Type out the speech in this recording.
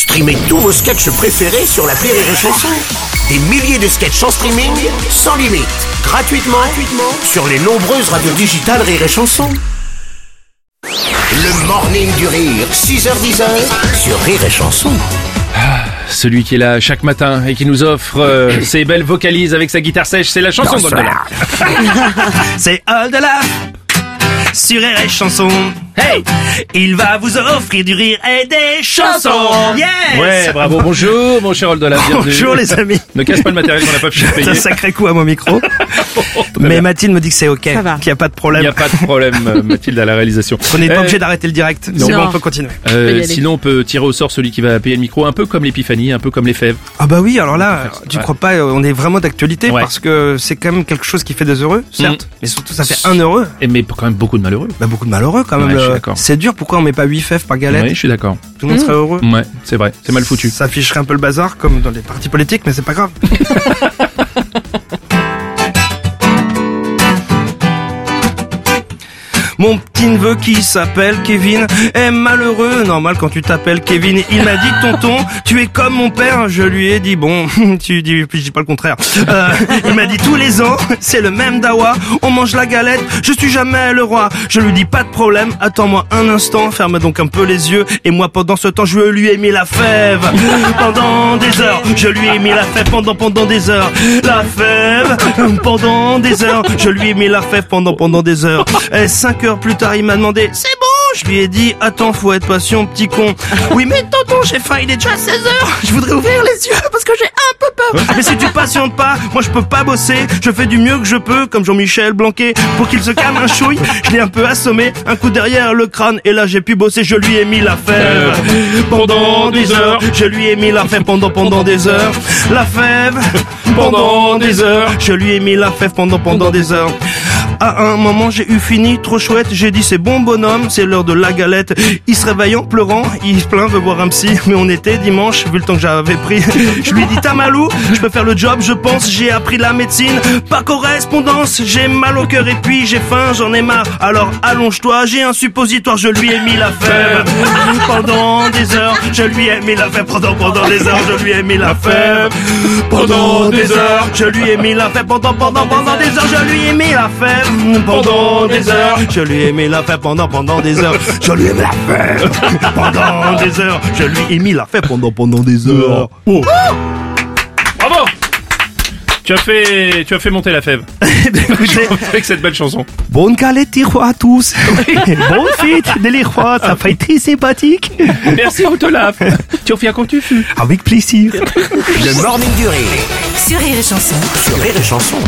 Streamez tous vos sketchs préférés sur la Rire et Chanson. Des milliers de sketchs en streaming, sans limite, gratuitement, gratuitement sur les nombreuses radios digitales Rire et Chanson. Le morning du rire, 6h10 sur Rire et Chanson. Celui qui est là chaque matin et qui nous offre euh, ses belles vocalises avec sa guitare sèche, c'est la chanson de. C'est All la sur RS Chanson. Hey, il va vous offrir du rire et des chansons. Yes. Ouais, bravo, bonjour mon cher bienvenue. Bonjour les amis. Ne casse pas le matériel qu'on n'a pas pu C'est payer. un sacré coup à mon micro. Mais. Mathilde me dit que c'est ok, qu'il n'y a pas de Il problème. n'y a pas de problème, euh, Mathilde, à la réalisation. On n'est pas Euh, obligé d'arrêter le direct. Non. bon, on peut continuer. euh, sinon, on peut tirer au sort celui qui va payer le micro, un peu comme l'épiphanie, un peu comme les fèves. Ah bah oui, alors là, tu Ouais. crois pas, on est vraiment d'actualité Ouais. parce que c'est quand même quelque chose qui fait des heureux, certes, mais surtout ça fait un heureux. Et mais quand même beaucoup de malheureux. Bah beaucoup de malheureux quand même. Ouais, je suis d'accord. c'est dur, pourquoi on met pas 8 fèves par galette Oui, je suis d'accord. Tout le monde serait heureux. Ouais, c'est vrai, c'est mal foutu. Ça afficherait un peu le bazar comme dans les partis politiques, mais c'est pas grave. Mon petit neveu qui s'appelle Kevin est malheureux, normal quand tu t'appelles Kevin. Il m'a dit tonton, tu es comme mon père. Je lui ai dit bon, tu dis, je dis pas le contraire. Euh, il m'a dit tous les ans, c'est le même dawa. On mange la galette, je suis jamais le roi. Je lui dis pas de problème, attends-moi un instant, ferme donc un peu les yeux. Et moi pendant ce temps, je lui ai mis la fève pendant des heures. Je lui ai mis la fève pendant pendant des heures. La fève pendant des heures. Je lui ai mis la fève pendant pendant des heures plus tard, il m'a demandé, c'est bon? Je lui ai dit, attends, faut être patient, petit con. Oui, mais tonton, j'ai faim, il est déjà 16 heures. Je voudrais ouvrir les yeux parce que j'ai un peu peur. Mais si tu patientes pas, moi je peux pas bosser. Je fais du mieux que je peux, comme Jean-Michel Blanquet. Pour qu'il se calme un chouille, je l'ai un peu assommé. Un coup derrière le crâne, et là j'ai pu bosser. Je lui ai mis la fève pendant des heures. Je lui ai mis la fève pendant pendant des heures. La fève pendant des heures. Je lui ai mis la fève pendant pendant des heures. À un moment, j'ai eu fini, trop chouette. J'ai dit c'est bon bonhomme, c'est l'heure de la galette. Il se réveille en pleurant, il se plaint, veut voir un psy. Mais on était dimanche, vu le temps que j'avais pris. Je lui dit t'as mal où? Je peux faire le job, je pense. J'ai appris la médecine, pas correspondance. J'ai mal au cœur et puis j'ai faim, j'en ai marre. Alors allonge-toi, j'ai un suppositoire. Je lui ai mis la pendant des heures. Je lui ai mis la fève pendant pendant des heures. Je lui ai mis la pendant des heures. Je lui ai mis la fève pendant pendant pendant des heures. Je lui ai mis la pendant des heures. Je lui ai mis la fève pendant pendant des heures. Je lui ai mis la fève pendant des heures. Je lui ai mis la fève pendant pendant des heures. Oh. Bravo tu as fait, tu as fait monter la fève. Écoutez, Avec cette belle chanson. bonne galette à tous. Bonne fête de l'Irois, ça fait très sympathique. Merci Olaf. tu reviens quand tu fus. Avec plaisir. Le morning du rire Sur Rire et Chanson. sur. Rire et Chanson.